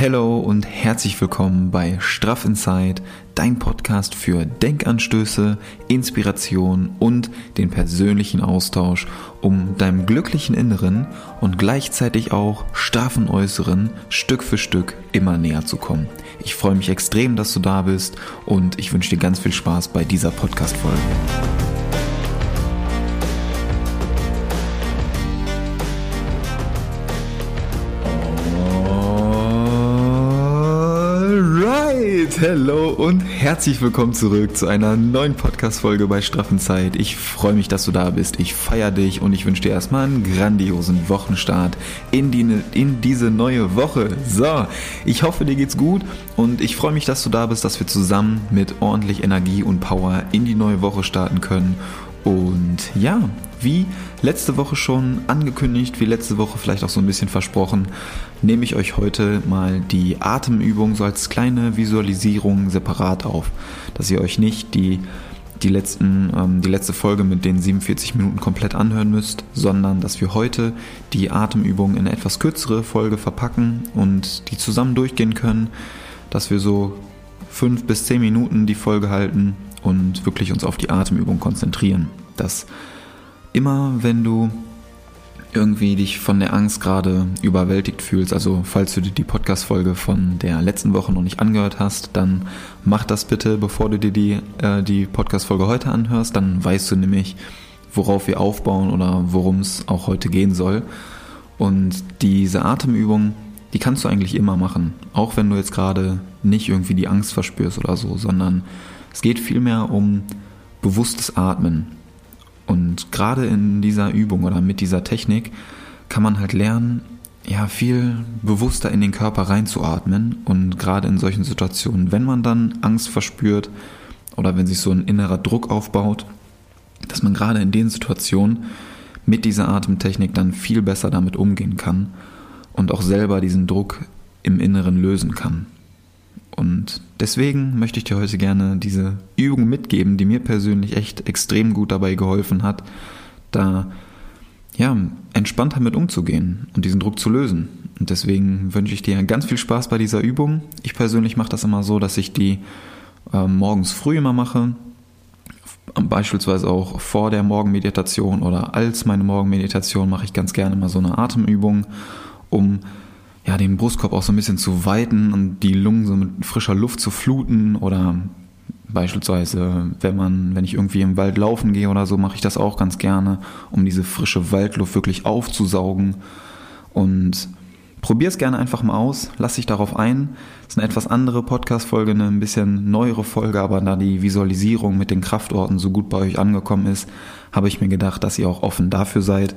Hello und herzlich willkommen bei Straff Inside, dein Podcast für Denkanstöße, Inspiration und den persönlichen Austausch, um deinem glücklichen Inneren und gleichzeitig auch straffen Äußeren Stück für Stück immer näher zu kommen. Ich freue mich extrem, dass du da bist und ich wünsche dir ganz viel Spaß bei dieser Podcast-Folge. Hallo und herzlich willkommen zurück zu einer neuen Podcast-Folge bei Straffenzeit. Ich freue mich, dass du da bist. Ich feiere dich und ich wünsche dir erstmal einen grandiosen Wochenstart in, die, in diese neue Woche. So, ich hoffe, dir geht's gut und ich freue mich, dass du da bist, dass wir zusammen mit ordentlich Energie und Power in die neue Woche starten können. Und ja, wie letzte Woche schon angekündigt, wie letzte Woche vielleicht auch so ein bisschen versprochen, nehme ich euch heute mal die Atemübung so als kleine Visualisierung separat auf, dass ihr euch nicht die die, letzten, ähm, die letzte Folge mit den 47 Minuten komplett anhören müsst, sondern dass wir heute die Atemübung in eine etwas kürzere Folge verpacken und die zusammen durchgehen können, dass wir so fünf bis zehn Minuten die Folge halten und wirklich uns auf die Atemübung konzentrieren. Das immer wenn du irgendwie dich von der Angst gerade überwältigt fühlst, also falls du dir die Podcast-Folge von der letzten Woche noch nicht angehört hast, dann mach das bitte, bevor du dir die, äh, die Podcast-Folge heute anhörst, dann weißt du nämlich, worauf wir aufbauen oder worum es auch heute gehen soll. Und diese Atemübung, die kannst du eigentlich immer machen, auch wenn du jetzt gerade nicht irgendwie die Angst verspürst oder so, sondern es geht vielmehr um bewusstes Atmen. Und gerade in dieser Übung oder mit dieser Technik kann man halt lernen, ja, viel bewusster in den Körper reinzuatmen. Und gerade in solchen Situationen, wenn man dann Angst verspürt oder wenn sich so ein innerer Druck aufbaut, dass man gerade in den Situationen mit dieser Atemtechnik dann viel besser damit umgehen kann und auch selber diesen Druck im Inneren lösen kann. Und deswegen möchte ich dir heute gerne diese Übung mitgeben, die mir persönlich echt extrem gut dabei geholfen hat, da ja, entspannter mit umzugehen und diesen Druck zu lösen. Und deswegen wünsche ich dir ganz viel Spaß bei dieser Übung. Ich persönlich mache das immer so, dass ich die äh, morgens früh immer mache, beispielsweise auch vor der Morgenmeditation oder als meine Morgenmeditation mache ich ganz gerne mal so eine Atemübung, um ja, den Brustkorb auch so ein bisschen zu weiten und die Lungen so mit frischer Luft zu fluten oder beispielsweise, wenn man, wenn ich irgendwie im Wald laufen gehe oder so, mache ich das auch ganz gerne, um diese frische Waldluft wirklich aufzusaugen und probier es gerne einfach mal aus, lass dich darauf ein. Das ist eine etwas andere Podcast-Folge, eine ein bisschen neuere Folge, aber da die Visualisierung mit den Kraftorten so gut bei euch angekommen ist, habe ich mir gedacht, dass ihr auch offen dafür seid.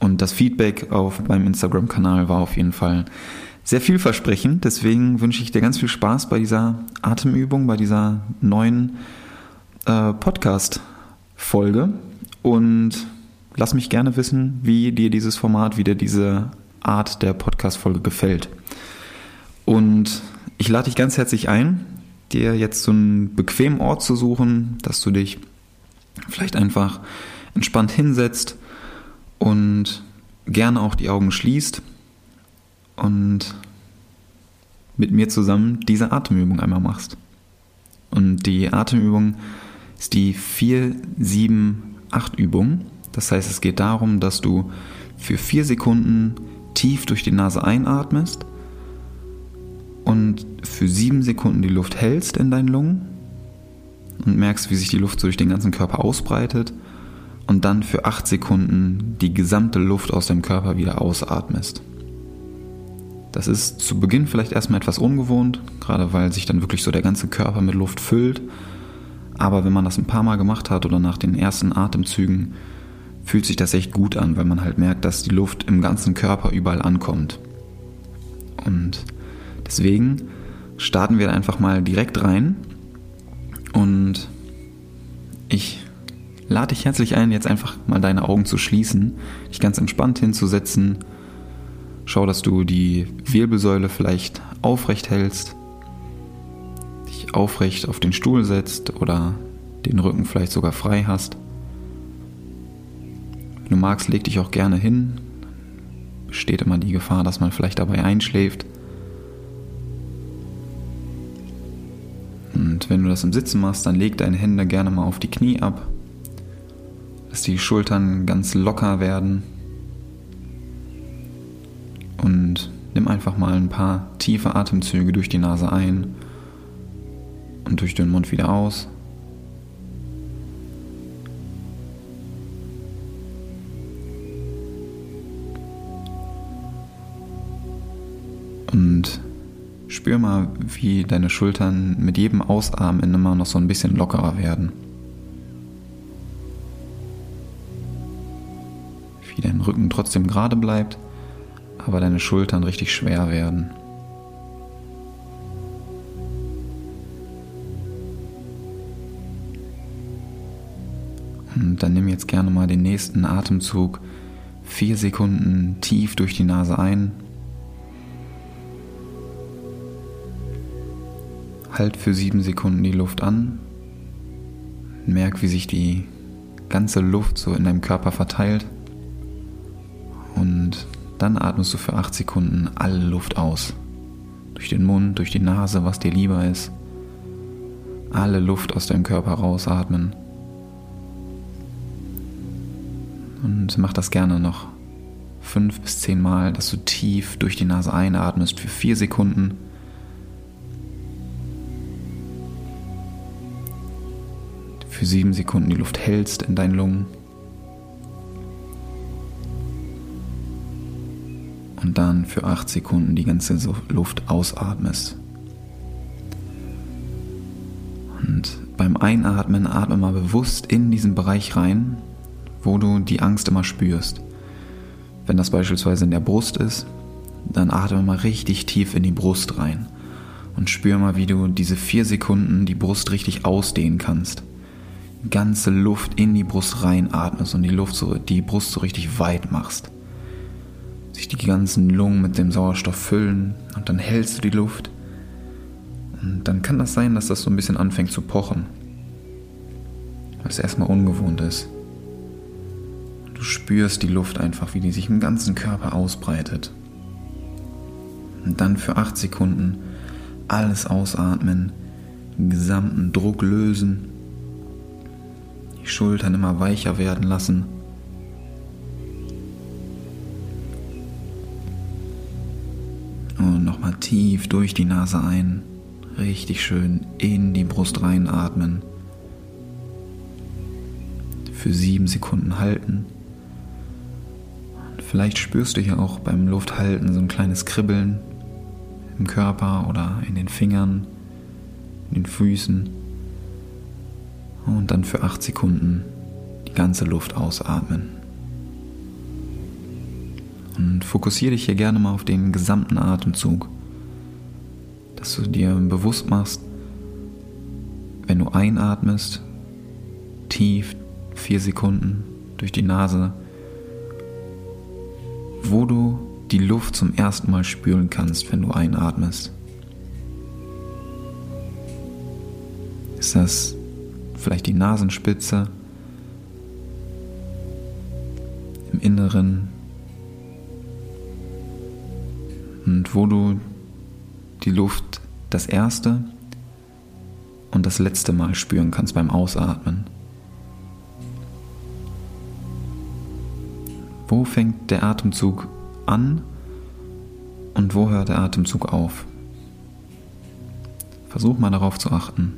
Und das Feedback auf meinem Instagram-Kanal war auf jeden Fall sehr vielversprechend. Deswegen wünsche ich dir ganz viel Spaß bei dieser Atemübung, bei dieser neuen äh, Podcast-Folge. Und lass mich gerne wissen, wie dir dieses Format, wie dir diese Art der Podcast-Folge gefällt. Und ich lade dich ganz herzlich ein, dir jetzt so einen bequemen Ort zu suchen, dass du dich vielleicht einfach entspannt hinsetzt und gerne auch die Augen schließt und mit mir zusammen diese Atemübung einmal machst. Und die Atemübung ist die 4-7-8-Übung. Das heißt, es geht darum, dass du für vier Sekunden tief durch die Nase einatmest und für sieben Sekunden die Luft hältst in deinen Lungen und merkst, wie sich die Luft so durch den ganzen Körper ausbreitet und dann für 8 Sekunden die gesamte Luft aus dem Körper wieder ausatmest. Das ist zu Beginn vielleicht erstmal etwas ungewohnt, gerade weil sich dann wirklich so der ganze Körper mit Luft füllt. Aber wenn man das ein paar Mal gemacht hat oder nach den ersten Atemzügen, fühlt sich das echt gut an, weil man halt merkt, dass die Luft im ganzen Körper überall ankommt. Und deswegen starten wir einfach mal direkt rein. Und ich lade dich herzlich ein, jetzt einfach mal deine Augen zu schließen, dich ganz entspannt hinzusetzen. Schau, dass du die Wirbelsäule vielleicht aufrecht hältst, dich aufrecht auf den Stuhl setzt oder den Rücken vielleicht sogar frei hast. Wenn du magst, leg dich auch gerne hin. Besteht immer die Gefahr, dass man vielleicht dabei einschläft. Und wenn du das im Sitzen machst, dann leg deine Hände gerne mal auf die Knie ab dass die Schultern ganz locker werden. Und nimm einfach mal ein paar tiefe Atemzüge durch die Nase ein und durch den Mund wieder aus. Und spür mal, wie deine Schultern mit jedem Ausatmen immer noch so ein bisschen lockerer werden. Trotzdem gerade bleibt, aber deine Schultern richtig schwer werden. Und dann nimm jetzt gerne mal den nächsten Atemzug vier Sekunden tief durch die Nase ein. Halt für sieben Sekunden die Luft an. Merk, wie sich die ganze Luft so in deinem Körper verteilt. Dann atmest du für acht Sekunden alle Luft aus. Durch den Mund, durch die Nase, was dir lieber ist. Alle Luft aus deinem Körper rausatmen. Und mach das gerne noch fünf bis zehn Mal, dass du tief durch die Nase einatmest für vier Sekunden für sieben Sekunden die Luft hältst in deinen Lungen. Und dann für acht Sekunden die ganze Luft ausatmest. Und beim Einatmen atme mal bewusst in diesen Bereich rein, wo du die Angst immer spürst. Wenn das beispielsweise in der Brust ist, dann atme mal richtig tief in die Brust rein und spür mal, wie du diese vier Sekunden die Brust richtig ausdehnen kannst ganze Luft in die Brust reinatmest und die Luft so, die Brust so richtig weit machst. Sich die ganzen Lungen mit dem Sauerstoff füllen und dann hältst du die Luft. Und dann kann das sein, dass das so ein bisschen anfängt zu pochen. Weil es erstmal ungewohnt ist. Du spürst die Luft einfach, wie die sich im ganzen Körper ausbreitet. Und dann für acht Sekunden alles ausatmen, den gesamten Druck lösen die Schultern immer weicher werden lassen. Und nochmal tief durch die Nase ein, richtig schön in die Brust reinatmen. Für sieben Sekunden halten. Vielleicht spürst du hier auch beim Lufthalten so ein kleines Kribbeln im Körper oder in den Fingern, in den Füßen. Und dann für acht Sekunden die ganze Luft ausatmen. Und fokussiere dich hier gerne mal auf den gesamten Atemzug. Dass du dir bewusst machst, wenn du einatmest, tief vier Sekunden durch die Nase, wo du die Luft zum ersten Mal spüren kannst, wenn du einatmest. Ist das vielleicht die Nasenspitze, im Inneren und wo du die Luft das erste und das letzte Mal spüren kannst beim Ausatmen. Wo fängt der Atemzug an und wo hört der Atemzug auf? Versuch mal darauf zu achten.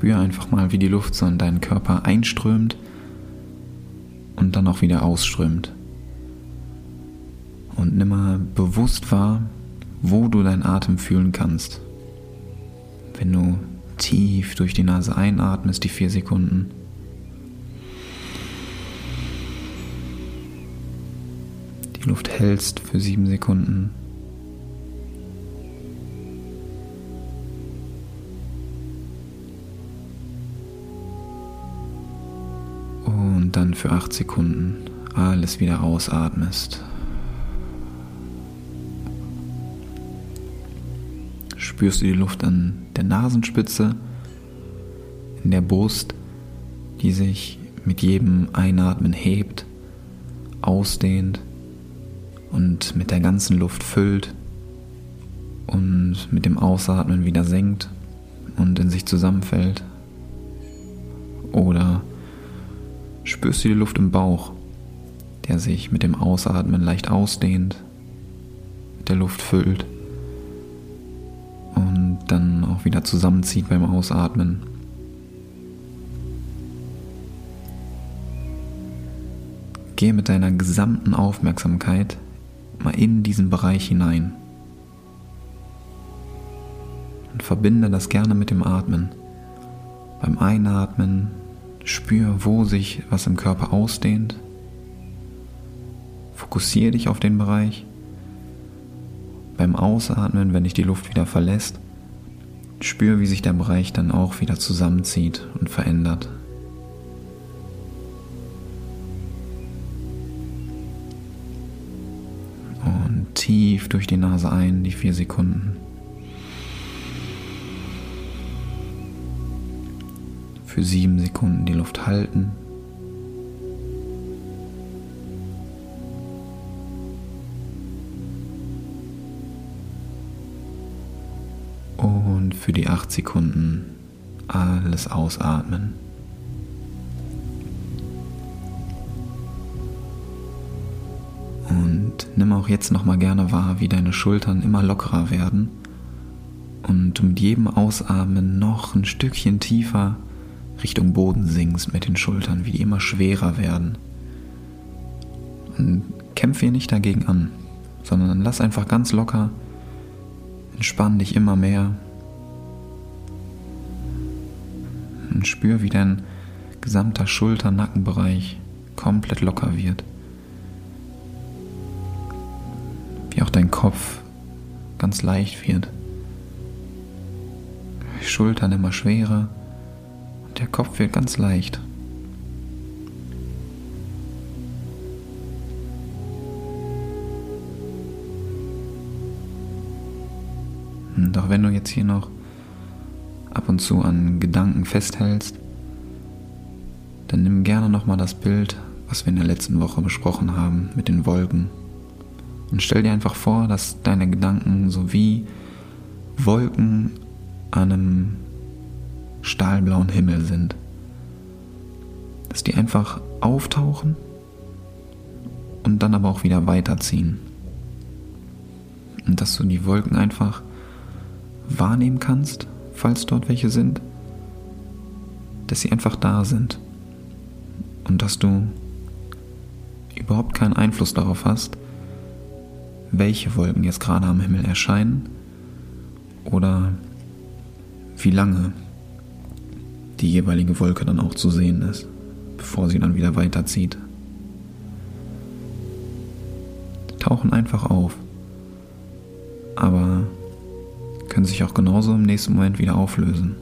Spür einfach mal, wie die Luft so in deinen Körper einströmt und dann auch wieder ausströmt. Und nimm mal bewusst wahr, wo du deinen Atem fühlen kannst. Wenn du tief durch die Nase einatmest, die vier Sekunden. Die Luft hältst für sieben Sekunden. Und dann für acht Sekunden alles wieder ausatmest. Spürst du die Luft an der Nasenspitze, in der Brust, die sich mit jedem Einatmen hebt, ausdehnt und mit der ganzen Luft füllt und mit dem Ausatmen wieder senkt und in sich zusammenfällt. Oder spürst du die Luft im Bauch, der sich mit dem Ausatmen leicht ausdehnt, mit der Luft füllt und dann auch wieder zusammenzieht beim Ausatmen. Gehe mit deiner gesamten Aufmerksamkeit mal in diesen Bereich hinein und verbinde das gerne mit dem Atmen. Beim Einatmen spür, wo sich was im Körper ausdehnt. Fokussiere dich auf den Bereich. Beim Ausatmen, wenn dich die Luft wieder verlässt, spür, wie sich der Bereich dann auch wieder zusammenzieht und verändert. tief durch die Nase ein, die vier Sekunden. Für sieben Sekunden die Luft halten. Und für die acht Sekunden alles ausatmen. Und nimm auch jetzt nochmal gerne wahr, wie deine Schultern immer lockerer werden und mit jedem Ausatmen noch ein Stückchen tiefer Richtung Boden sinkst mit den Schultern, wie die immer schwerer werden. Und kämpfe hier nicht dagegen an, sondern lass einfach ganz locker, entspann dich immer mehr und spür, wie dein gesamter Schulter-Nackenbereich komplett locker wird. wie auch dein Kopf ganz leicht wird. Die Schultern immer schwerer der Kopf wird ganz leicht. Doch wenn du jetzt hier noch ab und zu an Gedanken festhältst, dann nimm gerne nochmal das Bild, was wir in der letzten Woche besprochen haben mit den Wolken. Und stell dir einfach vor, dass deine Gedanken so wie Wolken an einem stahlblauen Himmel sind. Dass die einfach auftauchen und dann aber auch wieder weiterziehen. Und dass du die Wolken einfach wahrnehmen kannst, falls dort welche sind. Dass sie einfach da sind. Und dass du überhaupt keinen Einfluss darauf hast, welche Wolken jetzt gerade am Himmel erscheinen oder wie lange die jeweilige Wolke dann auch zu sehen ist, bevor sie dann wieder weiterzieht. Tauchen einfach auf, aber können sich auch genauso im nächsten Moment wieder auflösen.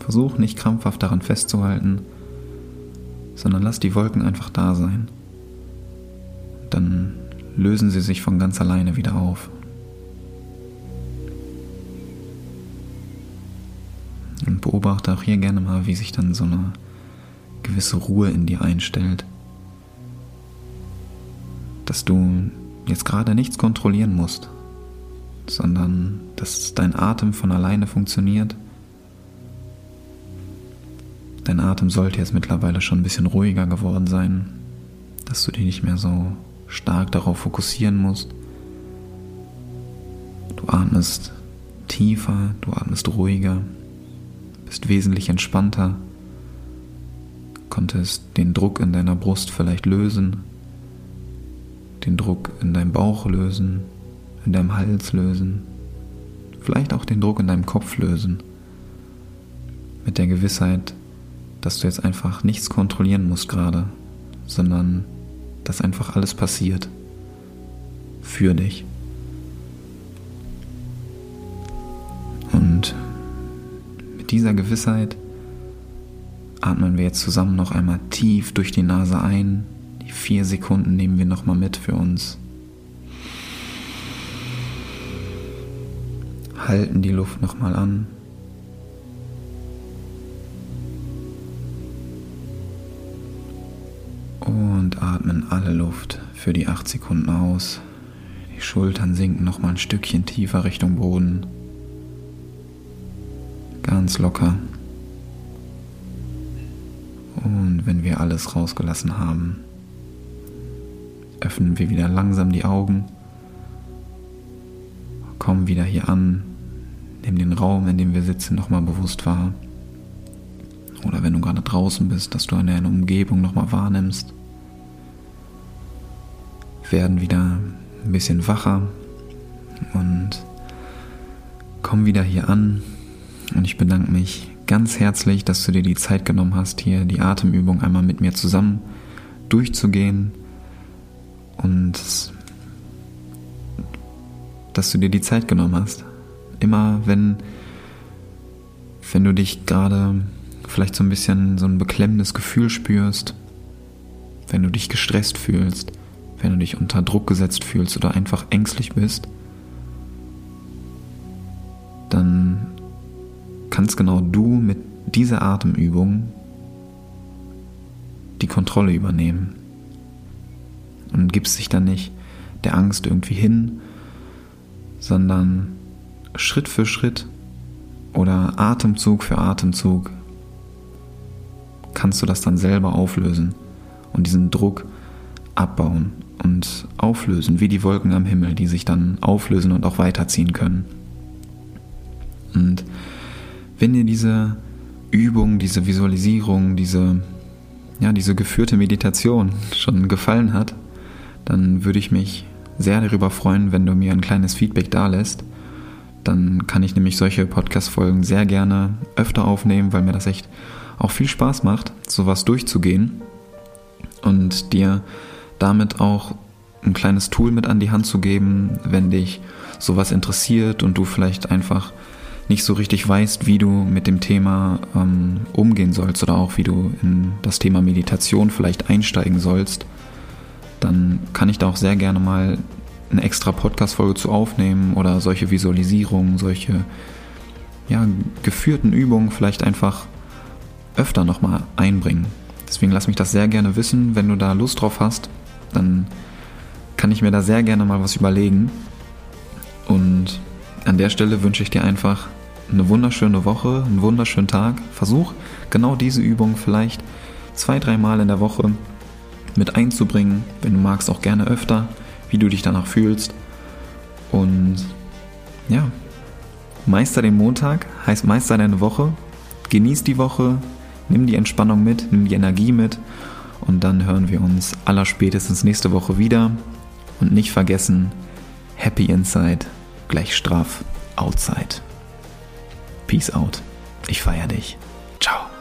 Versuch nicht krampfhaft daran festzuhalten, sondern lass die Wolken einfach da sein dann lösen sie sich von ganz alleine wieder auf. Beobachte auch hier gerne mal, wie sich dann so eine gewisse Ruhe in dir einstellt. Dass du jetzt gerade nichts kontrollieren musst, sondern dass dein Atem von alleine funktioniert. Dein Atem sollte jetzt mittlerweile schon ein bisschen ruhiger geworden sein, dass du dich nicht mehr so stark darauf fokussieren musst. Du atmest tiefer, du atmest ruhiger, bist wesentlich entspannter, konntest den Druck in deiner Brust vielleicht lösen, den Druck in deinem Bauch lösen, in deinem Hals lösen, vielleicht auch den Druck in deinem Kopf lösen, mit der Gewissheit, dass du jetzt einfach nichts kontrollieren musst gerade, sondern dass einfach alles passiert. Für dich. Mit dieser Gewissheit atmen wir jetzt zusammen noch einmal tief durch die Nase ein. Die vier Sekunden nehmen wir nochmal mit für uns. Halten die Luft nochmal an. Und atmen alle Luft für die 8 Sekunden aus. Die Schultern sinken nochmal ein Stückchen tiefer Richtung Boden. Ganz locker. Und wenn wir alles rausgelassen haben, öffnen wir wieder langsam die Augen, kommen wieder hier an, nehmen den Raum, in dem wir sitzen, nochmal bewusst wahr. Oder wenn du gerade draußen bist, dass du eine Umgebung nochmal wahrnimmst. Werden wieder ein bisschen wacher und kommen wieder hier an. Und ich bedanke mich ganz herzlich, dass du dir die Zeit genommen hast, hier die Atemübung einmal mit mir zusammen durchzugehen und dass du dir die Zeit genommen hast. Immer wenn, wenn du dich gerade vielleicht so ein bisschen so ein beklemmendes Gefühl spürst, wenn du dich gestresst fühlst, wenn du dich unter Druck gesetzt fühlst oder einfach ängstlich bist, dann kannst genau du mit dieser Atemübung die Kontrolle übernehmen und gibst dich dann nicht der Angst irgendwie hin, sondern Schritt für Schritt oder Atemzug für Atemzug kannst du das dann selber auflösen und diesen Druck abbauen und auflösen, wie die Wolken am Himmel, die sich dann auflösen und auch weiterziehen können. Und wenn dir diese Übung, diese Visualisierung, diese, ja, diese geführte Meditation schon gefallen hat, dann würde ich mich sehr darüber freuen, wenn du mir ein kleines Feedback da lässt. Dann kann ich nämlich solche Podcast-Folgen sehr gerne öfter aufnehmen, weil mir das echt auch viel Spaß macht, sowas durchzugehen und dir damit auch ein kleines Tool mit an die Hand zu geben, wenn dich sowas interessiert und du vielleicht einfach nicht so richtig weißt, wie du mit dem Thema ähm, umgehen sollst oder auch wie du in das Thema Meditation vielleicht einsteigen sollst, dann kann ich da auch sehr gerne mal eine extra Podcast-Folge zu aufnehmen oder solche Visualisierungen, solche ja, geführten Übungen vielleicht einfach öfter nochmal einbringen. Deswegen lass mich das sehr gerne wissen. Wenn du da Lust drauf hast, dann kann ich mir da sehr gerne mal was überlegen. An der Stelle wünsche ich dir einfach eine wunderschöne Woche, einen wunderschönen Tag. Versuch genau diese Übung vielleicht zwei, dreimal in der Woche mit einzubringen. Wenn du magst, auch gerne öfter, wie du dich danach fühlst. Und ja, meister den Montag, heißt meister deine Woche. Genieß die Woche, nimm die Entspannung mit, nimm die Energie mit. Und dann hören wir uns allerspätestens nächste Woche wieder. Und nicht vergessen, Happy Inside gleich straff Outside. Peace out. Ich feier dich. Ciao.